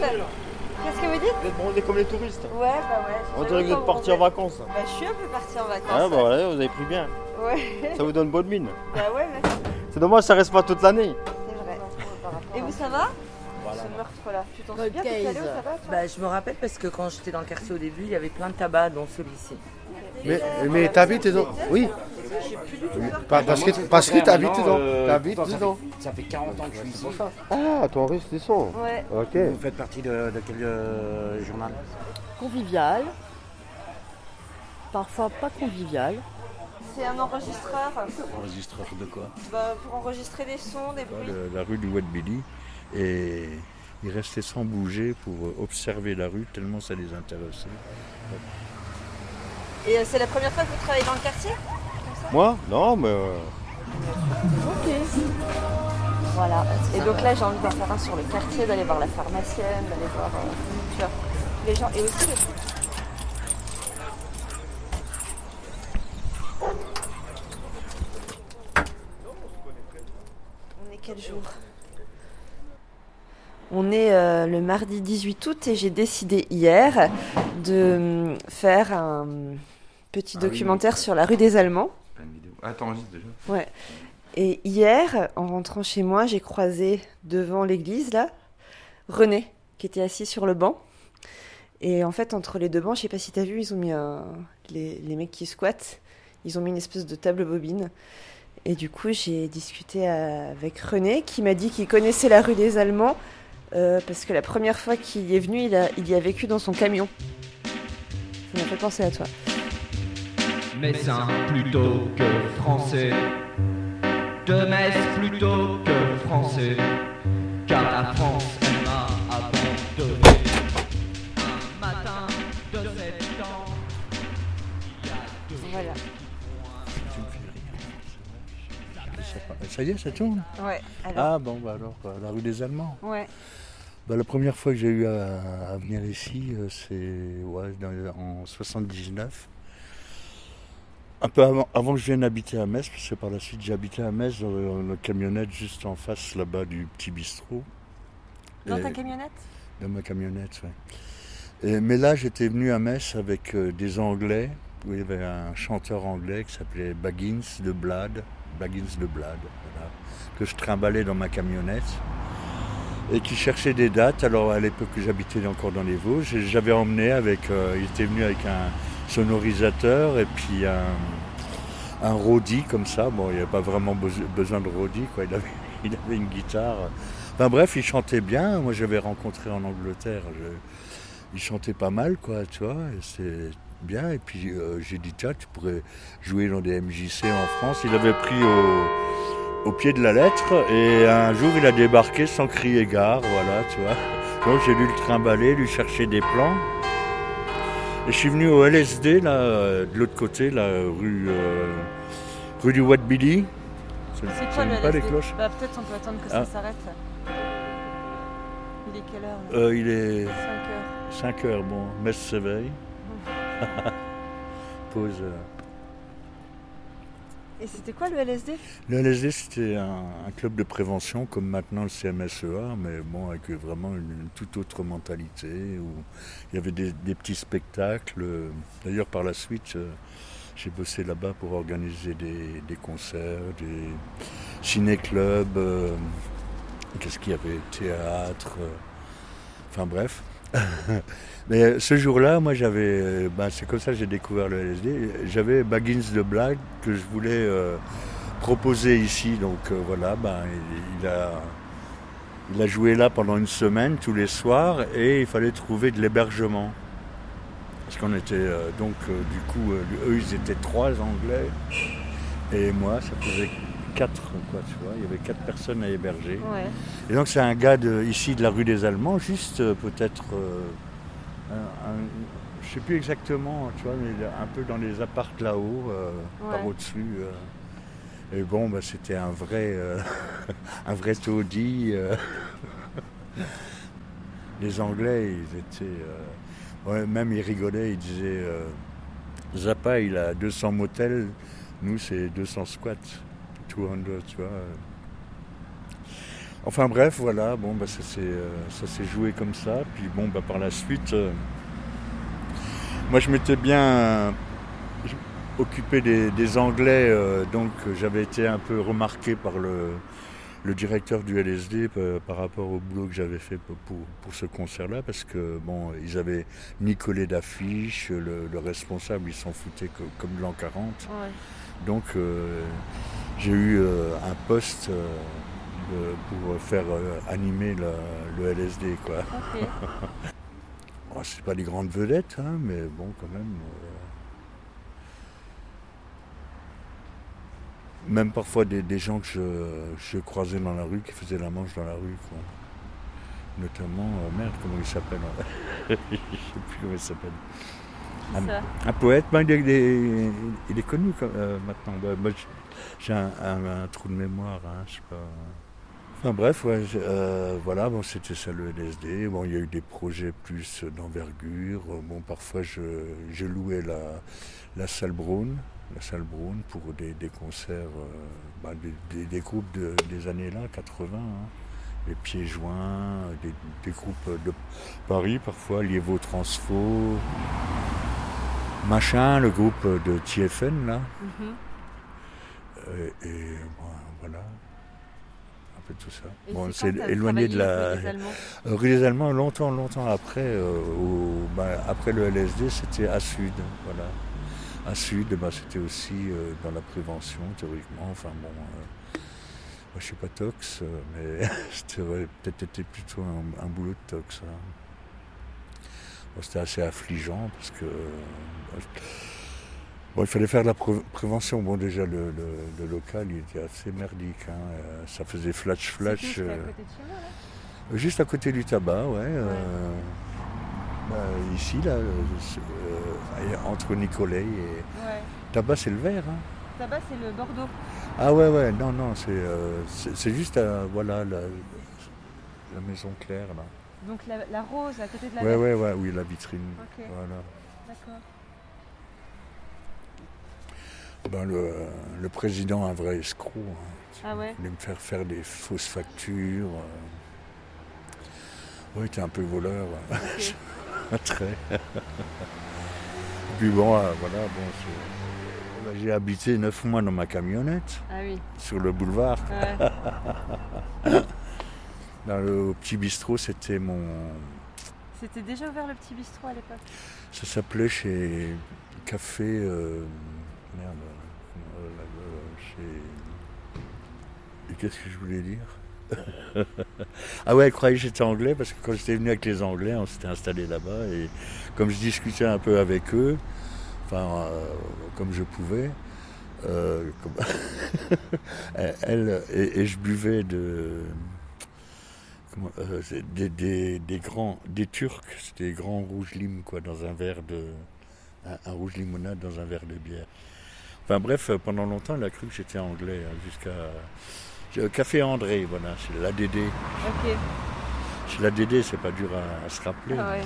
Qu'est-ce que vous dites Vous êtes bronzés comme les touristes. Ouais, bah ouais. On dirait que vous êtes partis en vacances. Bah, je suis un peu partie en vacances. Ah bah voilà, vous avez pris bien. Ouais. Ça vous donne bonne mine. bah ouais, merci. C'est dommage, ça reste pas toute l'année. C'est vrai. Et vous, ça va Ce meurtre-là, tu t'en souviens allé où ça va toi Bah, je me rappelle parce que quand j'étais dans le quartier au début, il y avait plein de tabac, dont celui-ci. Mais, mais t'habites dedans Oui. Pa- Parce que, parce que t'habites dedans. T'habites ça, fait, dedans. ça fait 40 ans que je suis ici. Ah, ton restant. Ouais. Ok. Vous faites partie de, de quel euh, journal? Convivial, parfois pas convivial. C'est un enregistreur Enregistreur de quoi? Bah, pour enregistrer des sons, des bruits. Le- La rue du Wat Billy. Et ils restaient sans bouger pour observer la rue tellement ça les intéressait. Et euh, c'est la première fois que vous travaillez dans le quartier? Moi Non, mais. euh, Voilà. Et donc là, j'ai envie d'en faire un sur le quartier, d'aller voir la pharmacienne, d'aller voir euh, tu vois, les gens. Et aussi le truc. On est quel jour? On est euh, le mardi 18 août et j'ai décidé hier de hum, faire un petit Ah documentaire sur la rue des Allemands. Ah, t'enregistres déjà Ouais. Et hier, en rentrant chez moi, j'ai croisé devant l'église, là, René, qui était assis sur le banc. Et en fait, entre les deux bancs, je sais pas si t'as vu, ils ont mis un... les, les mecs qui squattent, ils ont mis une espèce de table bobine. Et du coup, j'ai discuté avec René, qui m'a dit qu'il connaissait la rue des Allemands, euh, parce que la première fois qu'il y est venu, il, il y a vécu dans son camion. Ça m'a fait penser à toi. Messin plutôt que français. De Metz plutôt que français. Car la France, elle m'a abandonné. Un matin de septembre. il y a deux Voilà. Tu me fais rire. Ça y est, ça tourne Ouais, alors. Ah bon, bah alors, la rue des Allemands. Ouais. Bah, la première fois que j'ai eu à, à venir ici, euh, c'est ouais, en 79. Un peu avant, avant que je vienne habiter à Metz, parce que par la suite j'ai habité à Metz dans une camionnette juste en face là-bas du petit bistrot. Dans Et- ta camionnette? Dans ma camionnette, oui. Et- mais là, j'étais venu à Metz avec euh, des Anglais, où il y avait un chanteur anglais qui s'appelait Baggins de Blad, Baggins de Blad, voilà, que je trimballais dans ma camionnette, et qui cherchait des dates. Alors à l'époque que j'habitais encore dans les Vosges, j'avais emmené avec, euh, il était venu avec un sonorisateur et puis un, un Rodi comme ça. Bon, il n'y avait pas vraiment beso- besoin de Rodi, quoi. Il avait, il avait une guitare. Enfin bref, il chantait bien. Moi, j'avais rencontré en Angleterre. il chantait pas mal, quoi, tu vois. C'est bien. Et puis euh, j'ai dit, tiens, tu pourrais jouer dans des MJC en France. Il avait pris au, au pied de la lettre. Et un jour, il a débarqué sans crier gare, voilà, tu vois. Donc j'ai dû le trimballer, lui chercher des plans. Et je suis venu au LSD, là, euh, de l'autre côté, la rue, euh, rue du Wat Billy. Ça- C'est quoi le pas les LSD cloches Bah peut-être on peut attendre que Ah. ça s'arrête. Il est quelle heure là Euh, Il est 5 heures. 5 heures, bon, Metz s'éveille. Pause. euh. Et c'était quoi le LSD Le LSD, c'était un, club de prévention, comme maintenant le CMSEA, mais bon, avec vraiment une, toute autre mentalité, où il y avait des, petits spectacles. D'ailleurs, par la suite, euh, j'ai bossé là-bas pour organiser des, des concerts, des ciné-clubs, euh, qu'est-ce qu'il y avait, théâtre, euh, enfin bref. Mais ce jour-là, moi j'avais, euh, ben, c'est comme ça que j'ai découvert le LSD, j'avais Baggins de Blague que je voulais euh, proposer ici, donc euh, voilà, ben, il, a, il a joué là pendant une semaine tous les soirs et il fallait trouver de l'hébergement. Parce qu'on était, donc du coup, eux ils étaient trois Anglais et moi ça faisait quatre, quoi, tu vois, il y avait quatre personnes à héberger. Ouais. Et donc c'est un gars de, ici de la rue des Allemands, juste euh, peut-être, euh, je sais plus exactement, tu vois, mais un peu dans les appartes là-haut, euh, par au-dessus. euh. Et bon, bah, c'était un vrai, un vrai taudis. Les Anglais, ils étaient, ouais, même ils rigolaient, ils disaient, Zappa, il a 200 motels, nous c'est 200 squats, 200, tu vois. euh. Enfin bref, voilà, bon, bah, ça s'est euh, ça s'est joué comme ça. Puis bon, bah, par la suite, euh, moi je m'étais bien euh, occupé des, des Anglais, donc j'avais été un peu remarqué par le, le directeur du LSD par rapport au boulot que j'avais fait pour, pour, pour ce concert-là, parce que bon, ils avaient ni collé d'affiches, le, le responsable il s'en foutait co- comme de l'an 40. Ouais. Donc j'ai eu euh, un poste euh, de- pour faire euh, animer la- le LSD. Quoi. Oh, c'est pas des grandes vedettes, hein, mais bon quand même. Même parfois des, des gens que je, je croisais dans la rue, qui faisaient la manche dans la rue. Quoi. Notamment, merde, comment il s'appelle hein. Je sais plus comment il s'appelle. Un poète, ben, il, est, il est- il est connu euh, maintenant. Ben, moi, j'ai un, trou de mémoire, hein, je sais pas. Enfin bref, ouais, euh, voilà, bon, c'était ça le LSD. Bon, il y a eu des projets plus d'envergure. Bon, parfois, je, je louais la, la salle Brown, la salle Brown pour des, des concerts, euh, ben, des, des- des groupes de- des années là, 80. hein. Les pieds joints, des, des groupes de Paris parfois, Liévo Transfo, Machin, le groupe de TFN, là. Mhm. Euh, et bon, voilà. Un peu tout ça. Et Bon, c'est c'est éloigné de la. Euh, Rue des Allemands, longtemps, longtemps après, euh, au- bah, après le LSD, c'était à Sud. Voilà. À Sud, bah, c'était aussi euh, dans la prévention, théoriquement. Enfin bon, euh, moi, je suis pas tox, euh, mais c'était ouais, peut-être été plutôt un, un boulot de tox. hein. Bon, c'était assez affligeant parce que. euh, Bon, il fallait faire de la pré- prévention. Bon, déjà, le, le- le local, il était assez merdique. hein. Euh, Ça faisait flash-flash. C'était juste à côté de chez moi, là? Juste à côté du tabac, ouais. euh, bah, ici, là, euh, entre Nicolet et. Ouais. Tabac, c'est le vert. Hein. Tabac, c'est le Bordeaux. Ah ouais, ouais, non, non, c'est euh, c'est juste à, voilà, la, la maison claire, là. Donc la, la rose à côté de la Ouais, ouais, ouais, oui, la vitrine. Ok. Voilà. D'accord. Ben, le, le président, un vrai escroc. hein. Ah ouais Il voulait me faire faire des fausses factures. euh. Il était un peu voleur. Ok. Très. Puis bon, euh, voilà, bon, c'est- j'ai habité neuf mois dans ma camionnette Ah oui. sur le boulevard. Ouais. Dans le petit bistrot, c'était mon. C'était déjà ouvert le petit bistrot à l'époque? Ça s'appelait chez Café. euh, Merde. euh, euh, chez. Et qu'est-ce que je voulais dire? Ah ouais, elle croyait que j'étais anglais parce que quand j'étais venu avec les Anglais, on s'était installé là-bas et comme je discutais un peu avec eux, enfin euh, comme je pouvais, euh, comme- elle et, et je buvais de comment- euh, des, des- des grands des Turcs, c'était des grands rouges limes quoi dans un verre de un, un rouge limonade dans un verre de bière. Enfin bref, pendant longtemps, elle a cru que j'étais anglais hein, jusqu'à Café André, voilà, c'est l'ADD. Ok. Chez la DD, c'est pas dur à, à se rappeler. Ah ouais.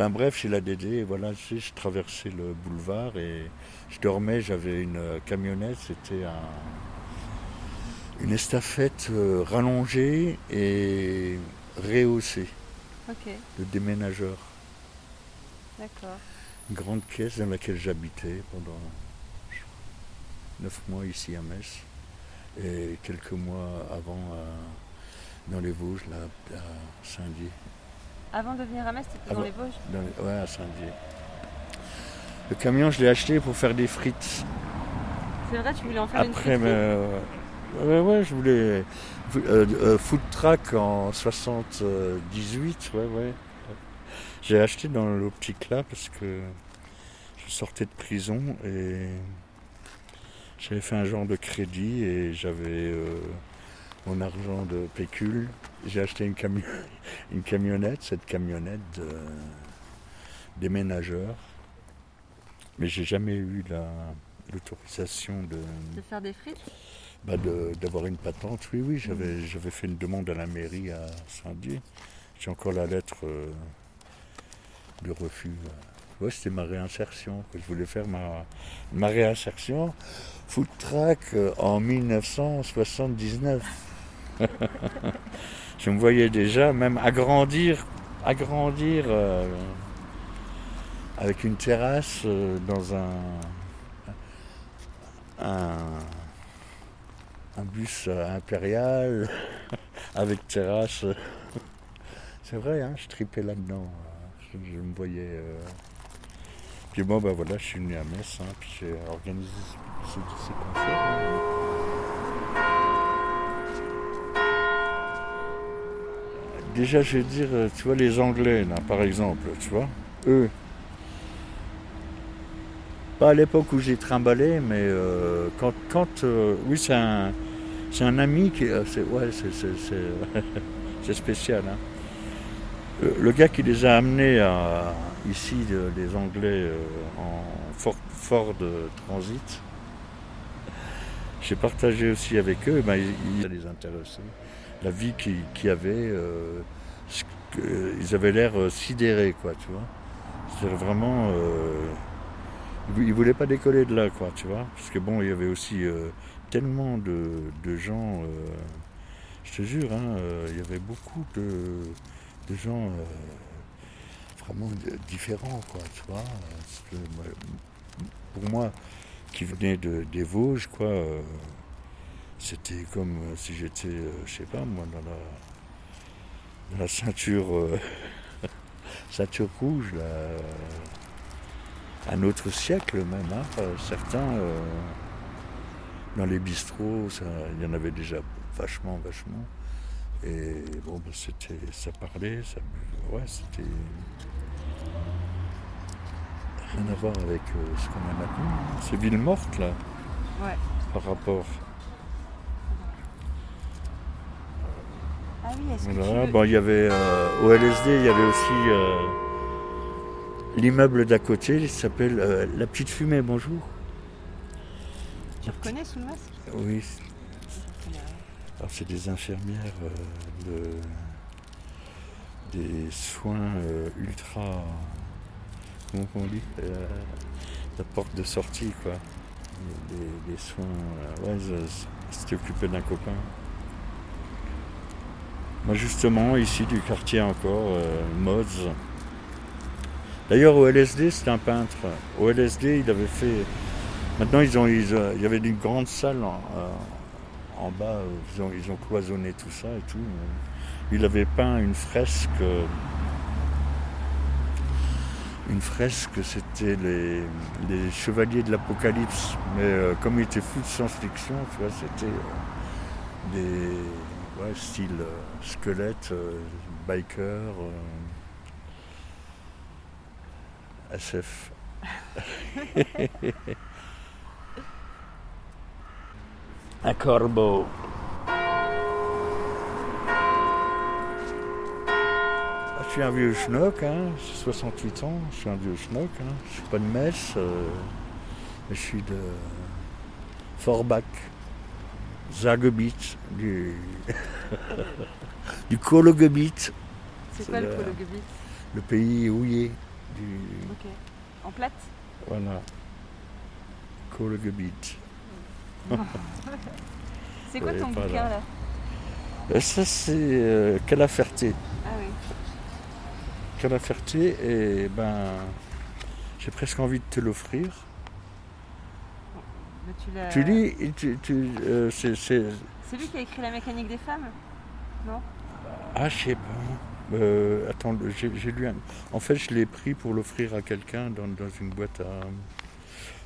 Enfin bref, chez la DD, voilà, je traversais le boulevard et je dormais, j'avais une euh, camionnette, c'était un- une estafette euh, rallongée et rehaussée Ok. de déménageur. D'accord. Une grande caisse dans laquelle j'habitais pendant neuf mois ici à Metz et quelques mois avant à- dans les Vosges, là, à Saint-Dié. Avant de venir à Metz, t'étais dans les Vosges Dans les- ouais, à Saint-Dié. Le camion, je l'ai acheté pour faire des frites. C'est vrai, tu voulais en faire une Après, friterie mais, euh, ouais, ouais, je voulais. euh, euh, food truck en 78, ouais, ouais. J'ai acheté dans l'optique là parce que je sortais de prison et j'avais fait un genre de crédit et j'avais euh, mon argent de pécule. J'ai acheté une, cami- une camionnette, cette camionnette de déménageur. Mais j'ai jamais eu la- l'autorisation de, De faire des frites? bah, de- d'avoir une patente. Oui, oui, j'avais j'avais fait une demande à la mairie à Saint-Dié. J'ai encore la lettre euh, de refus. Ouais, c'était ma réinsertion, que je voulais faire ma, ma réinsertion. Food track euh, en 1979. je me voyais déjà même agrandir, agrandir euh, avec une terrasse euh, dans un, un, bus euh, impérial avec terrasse. C'est vrai, hein, je tripais là-dedans. Je, me voyais. Puis bon, ben voilà, je suis venu à Metz, hein, puis j'ai organisé ce, ce- ces concerts. Déjà, je veux dire, euh, tu vois, les Anglais, là, par exemple, tu vois, eux, pas à l'époque où j'ai trimballé, mais euh, quand, quand euh, oui, c'est un, c'est un ami qui, c'est, ouais, c'est, c'est, c'est- c'est spécial. hein. Le, le gars qui les a amenés à, ici, les Anglais, euh, en Ford, Ford Transit, j'ai partagé aussi avec eux, ben, ils, ils- ça les intéressait. La vie qu'il qu'il y avait, euh, ils avaient l'air euh, sidérés, quoi, tu vois. C'est vraiment. euh, ils ne voulaient pas décoller de là, quoi, tu vois. Parce que bon, il y avait aussi euh, tellement de, de gens, je te jure, hein, il y avait beaucoup de, de gens vraiment différents, quoi, tu vois. Pour moi, qui venais de, des Vosges, quoi, c'était comme euh, si j'étais, euh, je sais pas, moi, dans la, dans la ceinture, euh, ceinture rouge, là, euh, un autre siècle même, hein, certains, euh, dans les bistrots, il y en avait déjà vachement, vachement. Et bon, ben, c'était, ça parlait, ça, ouais, c'était rien à voir avec ce qu'on a maintenant. hein. C'est ville morte là, Ouais. par rapport. Ah oui, est-ce que Voilà, bon, il y avait euh, au LSD, il y avait aussi euh, l'immeuble d'à côté, il s'appelle euh, La Petite Fumée. Bonjour. Tu reconnais sous le masque? Oui. Alors, c'est des infirmières de- des soins ultra. Comment on dit La porte de sortie, quoi. Des, des soins. ouais, c'était occupé d'un copain. Moi, justement, ici du quartier encore, euh. D'ailleurs, au LSD, c'était un peintre. Au LSD, il avait fait. Maintenant, euh, il y avait une grande salle en, euh, en bas. Ils ont, cloisonné tout ça et tout. Il avait peint une fresque. euh, Une fresque, c'était les, les chevaliers de l'Apocalypse. Mais comme il était fou de science-fiction, tu vois, c'était des ouais, style euh, squelette, euh, biker, euh, SF. Un corbeau. Ah, Je suis un vieux schnock, hein, j'ai 68 ans, je suis un vieux schnock, hein. je suis pas de Metz, euh, mais je suis de Forbach, Zagebiet, du, du Kologebiet, C'est quoi le Kologebiet le pays houillé du... Ok. En plate? Voilà. Kologebiet. C'est quoi ton bouquin là. là? Euh, Ça, c'est euh, Calaferté. Ah oui. Calaferté, et ben, j'ai presque envie de te l'offrir. Tu Tu lis, et tu, tu, euh, c'est, c'est- C'est lui qui a écrit La mécanique des femmes Non? Ah, je sais pas. Euh, attends, j'ai, j'ai lu un... En fait, je l'ai pris pour l'offrir à quelqu'un dans, dans une boîte à...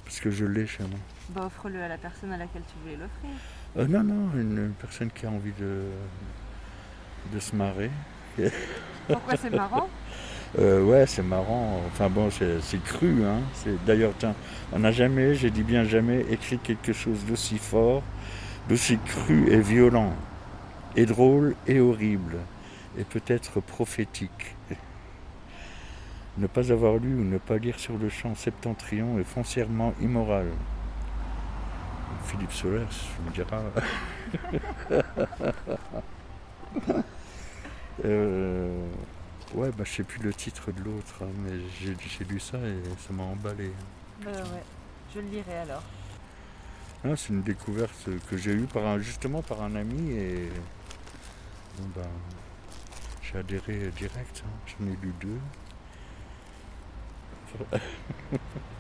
Parce que je l'ai chez moi. Bah offre-le à la personne à laquelle tu voulais l'offrir. Euh, non, non, une personne qui a envie de, de se marrer. Pourquoi c'est marrant? Euh, ouais, c'est marrant. Enfin bon, c'est, cru. Hein. D'ailleurs, on n'a jamais, j'ai dit bien jamais, écrit quelque chose d'aussi fort, d'aussi cru et violent, et drôle et horrible, et peut-être prophétique. Ne pas avoir lu ou ne pas lire sur le champ septentrion est foncièrement immoral. Philippe Solers, me dira. Euh, ouais, bah, je sais plus le titre de l'autre, hein, mais j'ai lu ça et ça m'a emballé. Bah ouais. Je le lirai alors. Ah, c'est une découverte que j'ai eue par un, justement par un ami et Bon, ben, j'ai adhéré direct, hein. j'en ai lu deux.